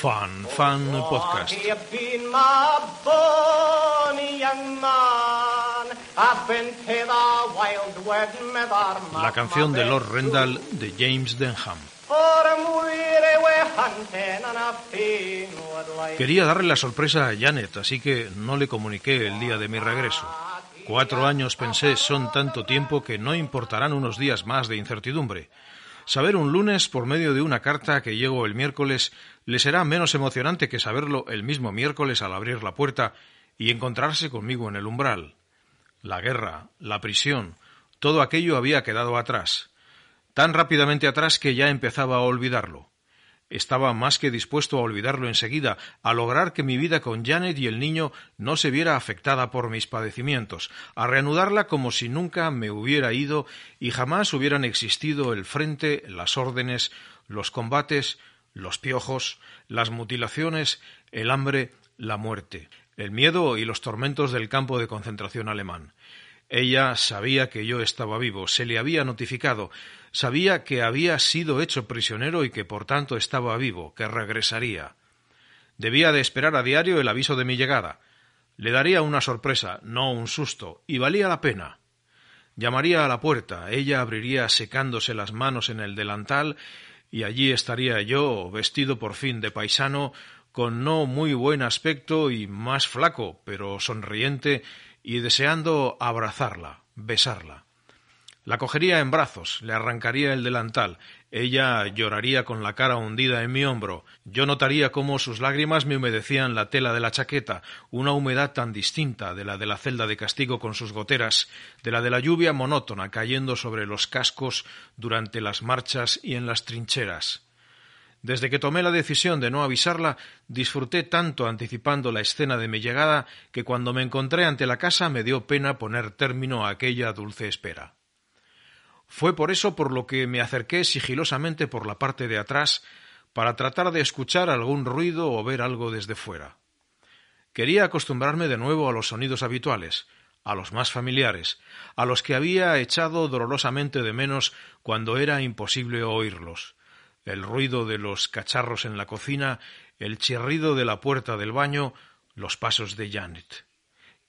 Fan, fan podcast. La canción de Lord Rendell de James Denham. Quería darle la sorpresa a Janet, así que no le comuniqué el día de mi regreso. Cuatro años pensé son tanto tiempo que no importarán unos días más de incertidumbre. Saber un lunes por medio de una carta que llego el miércoles le será menos emocionante que saberlo el mismo miércoles al abrir la puerta y encontrarse conmigo en el umbral. La guerra, la prisión, todo aquello había quedado atrás, tan rápidamente atrás que ya empezaba a olvidarlo. Estaba más que dispuesto a olvidarlo enseguida, a lograr que mi vida con Janet y el niño no se viera afectada por mis padecimientos, a reanudarla como si nunca me hubiera ido y jamás hubieran existido el frente, las órdenes, los combates, los piojos, las mutilaciones, el hambre, la muerte, el miedo y los tormentos del campo de concentración alemán. Ella sabía que yo estaba vivo, se le había notificado, sabía que había sido hecho prisionero y que por tanto estaba vivo, que regresaría. Debía de esperar a diario el aviso de mi llegada. Le daría una sorpresa, no un susto, y valía la pena. Llamaría a la puerta, ella abriría secándose las manos en el delantal, y allí estaría yo, vestido por fin de paisano, con no muy buen aspecto y más flaco, pero sonriente, y deseando abrazarla, besarla. La cogería en brazos, le arrancaría el delantal, ella lloraría con la cara hundida en mi hombro, yo notaría cómo sus lágrimas me humedecían la tela de la chaqueta, una humedad tan distinta de la de la celda de castigo con sus goteras, de la de la lluvia monótona cayendo sobre los cascos durante las marchas y en las trincheras. Desde que tomé la decisión de no avisarla, disfruté tanto anticipando la escena de mi llegada que cuando me encontré ante la casa me dio pena poner término a aquella dulce espera. Fue por eso por lo que me acerqué sigilosamente por la parte de atrás para tratar de escuchar algún ruido o ver algo desde fuera. Quería acostumbrarme de nuevo a los sonidos habituales, a los más familiares, a los que había echado dolorosamente de menos cuando era imposible oírlos el ruido de los cacharros en la cocina, el chirrido de la puerta del baño, los pasos de Janet.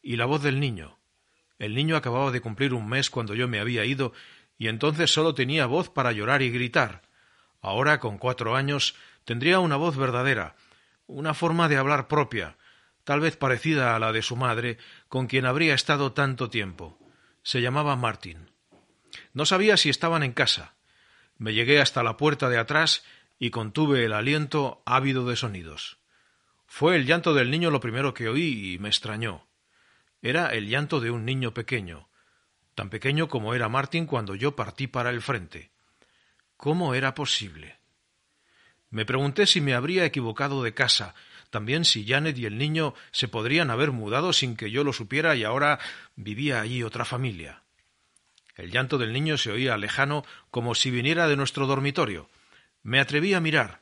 Y la voz del niño. El niño acababa de cumplir un mes cuando yo me había ido, y entonces solo tenía voz para llorar y gritar. Ahora, con cuatro años, tendría una voz verdadera, una forma de hablar propia, tal vez parecida a la de su madre, con quien habría estado tanto tiempo. Se llamaba Martin. No sabía si estaban en casa. Me llegué hasta la puerta de atrás y contuve el aliento ávido de sonidos. Fue el llanto del niño lo primero que oí y me extrañó. Era el llanto de un niño pequeño, tan pequeño como era Martín cuando yo partí para el frente. ¿Cómo era posible? Me pregunté si me habría equivocado de casa, también si Janet y el niño se podrían haber mudado sin que yo lo supiera y ahora vivía allí otra familia. El llanto del niño se oía lejano como si viniera de nuestro dormitorio. Me atreví a mirar.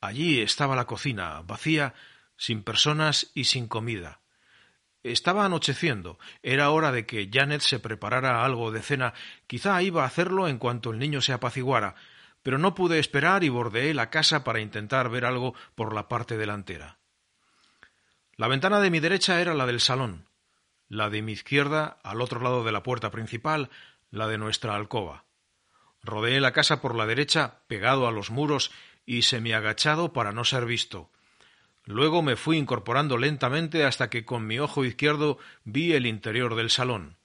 Allí estaba la cocina, vacía, sin personas y sin comida. Estaba anocheciendo. Era hora de que Janet se preparara algo de cena. Quizá iba a hacerlo en cuanto el niño se apaciguara, pero no pude esperar y bordeé la casa para intentar ver algo por la parte delantera. La ventana de mi derecha era la del salón la de mi izquierda, al otro lado de la puerta principal, la de nuestra alcoba. Rodeé la casa por la derecha, pegado a los muros y semiagachado para no ser visto. Luego me fui incorporando lentamente hasta que con mi ojo izquierdo vi el interior del salón.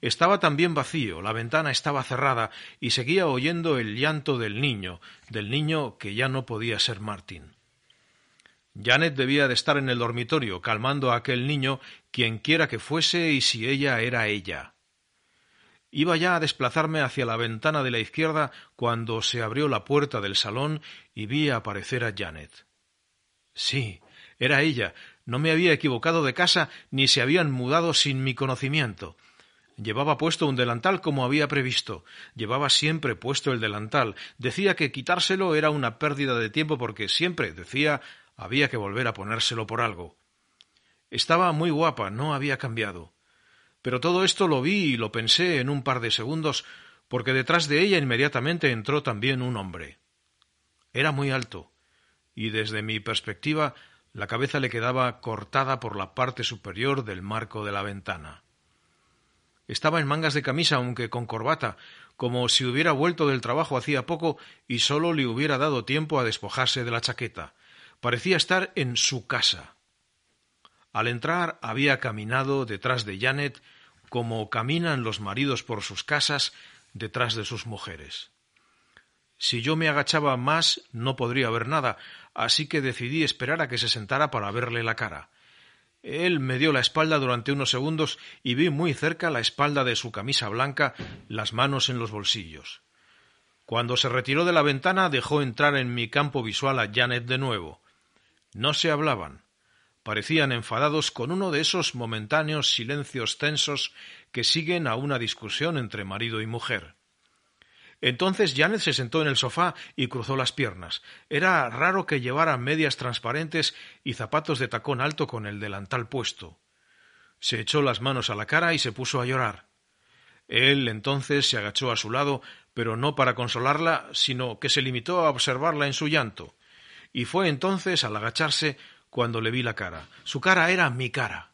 Estaba también vacío, la ventana estaba cerrada y seguía oyendo el llanto del niño, del niño que ya no podía ser Martín. Janet debía de estar en el dormitorio, calmando a aquel niño, quien quiera que fuese y si ella era ella. Iba ya a desplazarme hacia la ventana de la izquierda cuando se abrió la puerta del salón y vi aparecer a Janet. Sí, era ella. No me había equivocado de casa ni se habían mudado sin mi conocimiento. Llevaba puesto un delantal como había previsto. Llevaba siempre puesto el delantal. Decía que quitárselo era una pérdida de tiempo porque siempre, decía, había que volver a ponérselo por algo. Estaba muy guapa, no había cambiado. Pero todo esto lo vi y lo pensé en un par de segundos porque detrás de ella inmediatamente entró también un hombre. Era muy alto, y desde mi perspectiva la cabeza le quedaba cortada por la parte superior del marco de la ventana. Estaba en mangas de camisa, aunque con corbata, como si hubiera vuelto del trabajo hacía poco y sólo le hubiera dado tiempo a despojarse de la chaqueta. Parecía estar en su casa. Al entrar había caminado detrás de Janet como caminan los maridos por sus casas detrás de sus mujeres. Si yo me agachaba más no podría ver nada, así que decidí esperar a que se sentara para verle la cara. Él me dio la espalda durante unos segundos y vi muy cerca la espalda de su camisa blanca, las manos en los bolsillos. Cuando se retiró de la ventana dejó entrar en mi campo visual a Janet de nuevo. No se hablaban. Parecían enfadados con uno de esos momentáneos silencios tensos que siguen a una discusión entre marido y mujer. Entonces Janet se sentó en el sofá y cruzó las piernas. Era raro que llevara medias transparentes y zapatos de tacón alto con el delantal puesto. Se echó las manos a la cara y se puso a llorar. Él entonces se agachó a su lado, pero no para consolarla, sino que se limitó a observarla en su llanto. Y fue entonces, al agacharse, cuando le vi la cara. Su cara era mi cara.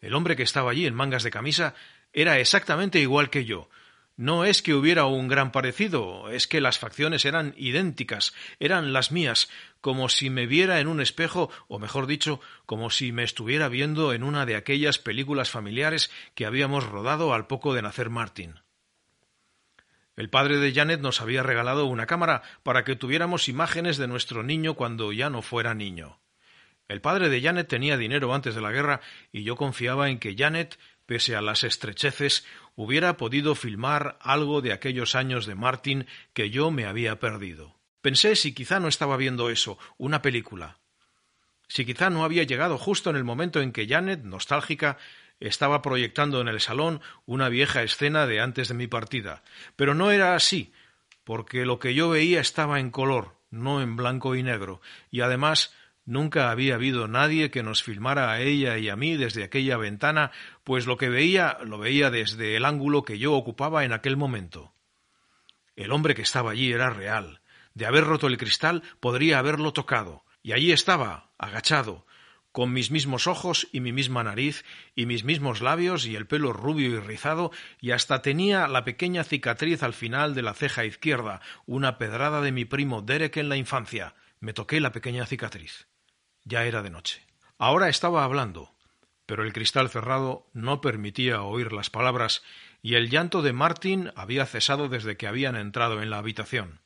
El hombre que estaba allí en mangas de camisa era exactamente igual que yo, no es que hubiera un gran parecido, es que las facciones eran idénticas, eran las mías, como si me viera en un espejo, o mejor dicho, como si me estuviera viendo en una de aquellas películas familiares que habíamos rodado al poco de nacer Martin. El padre de Janet nos había regalado una cámara para que tuviéramos imágenes de nuestro niño cuando ya no fuera niño. El padre de Janet tenía dinero antes de la guerra y yo confiaba en que Janet pese a las estrecheces, hubiera podido filmar algo de aquellos años de Martin que yo me había perdido. Pensé si quizá no estaba viendo eso, una película. Si quizá no había llegado justo en el momento en que Janet, nostálgica, estaba proyectando en el salón una vieja escena de antes de mi partida. Pero no era así, porque lo que yo veía estaba en color, no en blanco y negro, y además Nunca había habido nadie que nos filmara a ella y a mí desde aquella ventana, pues lo que veía lo veía desde el ángulo que yo ocupaba en aquel momento. El hombre que estaba allí era real. De haber roto el cristal podría haberlo tocado. Y allí estaba, agachado, con mis mismos ojos y mi misma nariz y mis mismos labios y el pelo rubio y rizado y hasta tenía la pequeña cicatriz al final de la ceja izquierda, una pedrada de mi primo Derek en la infancia. Me toqué la pequeña cicatriz. Ya era de noche. Ahora estaba hablando, pero el cristal cerrado no permitía oír las palabras y el llanto de Martin había cesado desde que habían entrado en la habitación.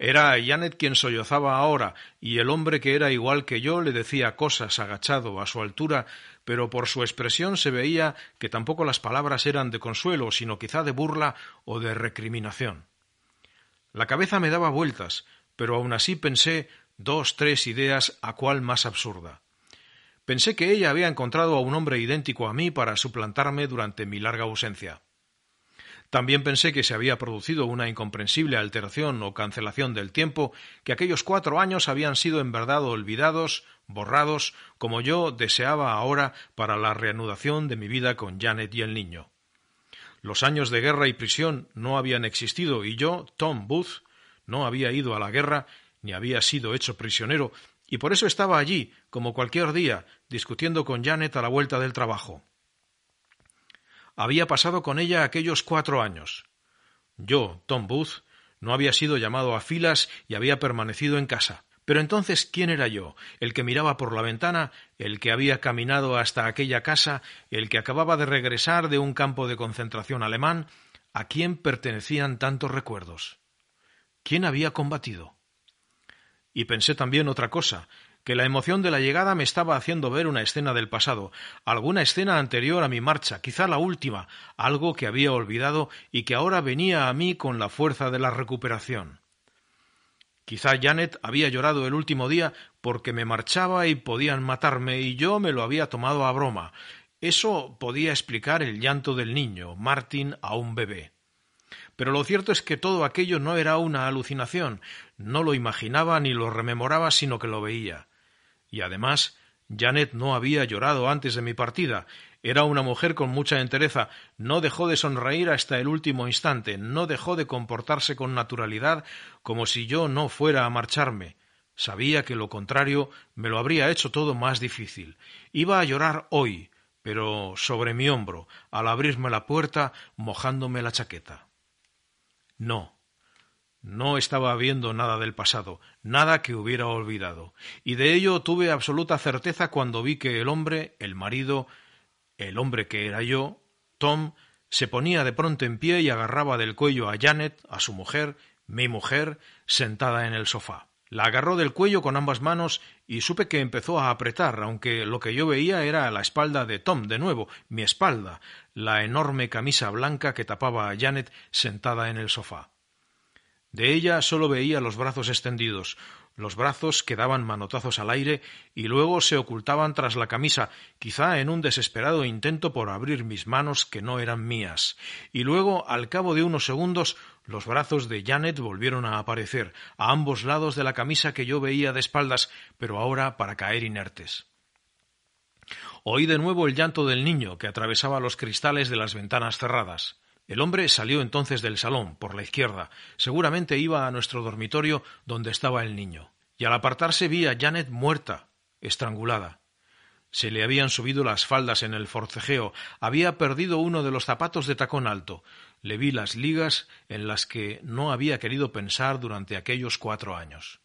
Era Janet quien sollozaba ahora, y el hombre que era igual que yo le decía cosas agachado a su altura, pero por su expresión se veía que tampoco las palabras eran de consuelo, sino quizá de burla o de recriminación. La cabeza me daba vueltas, pero aun así pensé dos, tres ideas a cuál más absurda. Pensé que ella había encontrado a un hombre idéntico a mí para suplantarme durante mi larga ausencia. También pensé que se había producido una incomprensible alteración o cancelación del tiempo, que aquellos cuatro años habían sido en verdad olvidados, borrados, como yo deseaba ahora para la reanudación de mi vida con Janet y el niño. Los años de guerra y prisión no habían existido y yo, Tom Booth, no había ido a la guerra ni había sido hecho prisionero, y por eso estaba allí, como cualquier día, discutiendo con Janet a la vuelta del trabajo. Había pasado con ella aquellos cuatro años. Yo, Tom Booth, no había sido llamado a filas y había permanecido en casa. Pero entonces, ¿quién era yo? ¿El que miraba por la ventana? ¿El que había caminado hasta aquella casa? ¿El que acababa de regresar de un campo de concentración alemán? ¿A quién pertenecían tantos recuerdos? ¿Quién había combatido? Y pensé también otra cosa, que la emoción de la llegada me estaba haciendo ver una escena del pasado, alguna escena anterior a mi marcha, quizá la última, algo que había olvidado y que ahora venía a mí con la fuerza de la recuperación. Quizá Janet había llorado el último día porque me marchaba y podían matarme y yo me lo había tomado a broma. Eso podía explicar el llanto del niño, Martin, a un bebé. Pero lo cierto es que todo aquello no era una alucinación, no lo imaginaba ni lo rememoraba, sino que lo veía. Y además, Janet no había llorado antes de mi partida. Era una mujer con mucha entereza, no dejó de sonreír hasta el último instante, no dejó de comportarse con naturalidad como si yo no fuera a marcharme. Sabía que lo contrario me lo habría hecho todo más difícil. Iba a llorar hoy, pero sobre mi hombro, al abrirme la puerta, mojándome la chaqueta. No, no estaba viendo nada del pasado, nada que hubiera olvidado, y de ello tuve absoluta certeza cuando vi que el hombre, el marido, el hombre que era yo, Tom, se ponía de pronto en pie y agarraba del cuello a Janet, a su mujer, mi mujer, sentada en el sofá. La agarró del cuello con ambas manos y supe que empezó a apretar, aunque lo que yo veía era la espalda de Tom de nuevo, mi espalda, la enorme camisa blanca que tapaba a Janet sentada en el sofá. De ella solo veía los brazos extendidos, los brazos que daban manotazos al aire y luego se ocultaban tras la camisa, quizá en un desesperado intento por abrir mis manos que no eran mías. Y luego, al cabo de unos segundos, los brazos de Janet volvieron a aparecer, a ambos lados de la camisa que yo veía de espaldas, pero ahora para caer inertes. Oí de nuevo el llanto del niño que atravesaba los cristales de las ventanas cerradas. El hombre salió entonces del salón, por la izquierda. Seguramente iba a nuestro dormitorio donde estaba el niño. Y al apartarse vi a Janet muerta, estrangulada. Se le habían subido las faldas en el forcejeo, había perdido uno de los zapatos de tacón alto. Le vi las ligas en las que no había querido pensar durante aquellos cuatro años.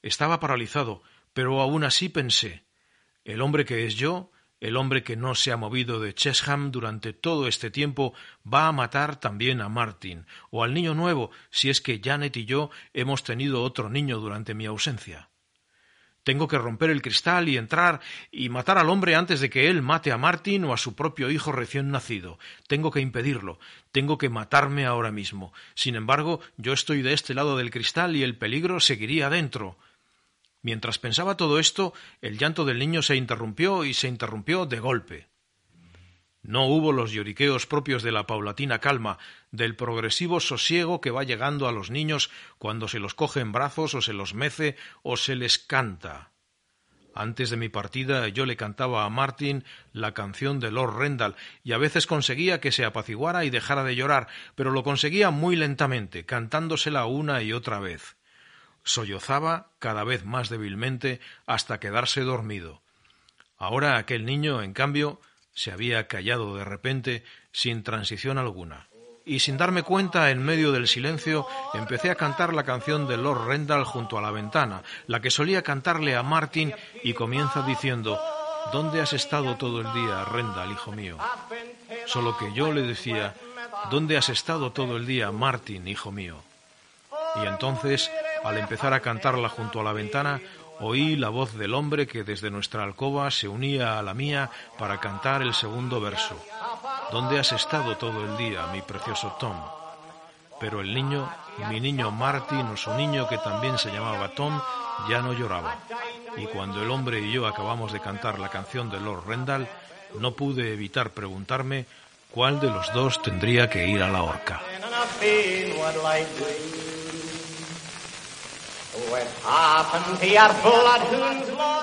Estaba paralizado, pero aún así pensé el hombre que es yo el hombre que no se ha movido de Chesham durante todo este tiempo va a matar también a Martin o al niño nuevo si es que Janet y yo hemos tenido otro niño durante mi ausencia. Tengo que romper el cristal y entrar y matar al hombre antes de que él mate a Martin o a su propio hijo recién nacido. Tengo que impedirlo. Tengo que matarme ahora mismo. Sin embargo, yo estoy de este lado del cristal y el peligro seguiría dentro. Mientras pensaba todo esto, el llanto del niño se interrumpió y se interrumpió de golpe. No hubo los lloriqueos propios de la paulatina calma, del progresivo sosiego que va llegando a los niños cuando se los coge en brazos o se los mece o se les canta. Antes de mi partida yo le cantaba a Martin la canción de Lord Rendal y a veces conseguía que se apaciguara y dejara de llorar, pero lo conseguía muy lentamente, cantándosela una y otra vez sollozaba cada vez más débilmente hasta quedarse dormido. Ahora aquel niño, en cambio, se había callado de repente, sin transición alguna. Y sin darme cuenta, en medio del silencio, empecé a cantar la canción de Lord Rendal junto a la ventana, la que solía cantarle a Martin, y comienza diciendo ¿Dónde has estado todo el día, Rendal, hijo mío? Solo que yo le decía ¿Dónde has estado todo el día, Martin, hijo mío? Y entonces al empezar a cantarla junto a la ventana, oí la voz del hombre que desde nuestra alcoba se unía a la mía para cantar el segundo verso. ¿Dónde has estado todo el día, mi precioso Tom? Pero el niño, mi niño Martin o su niño que también se llamaba Tom, ya no lloraba. Y cuando el hombre y yo acabamos de cantar la canción de Lord Rendall, no pude evitar preguntarme cuál de los dos tendría que ir a la horca. went up, and the blood hoons.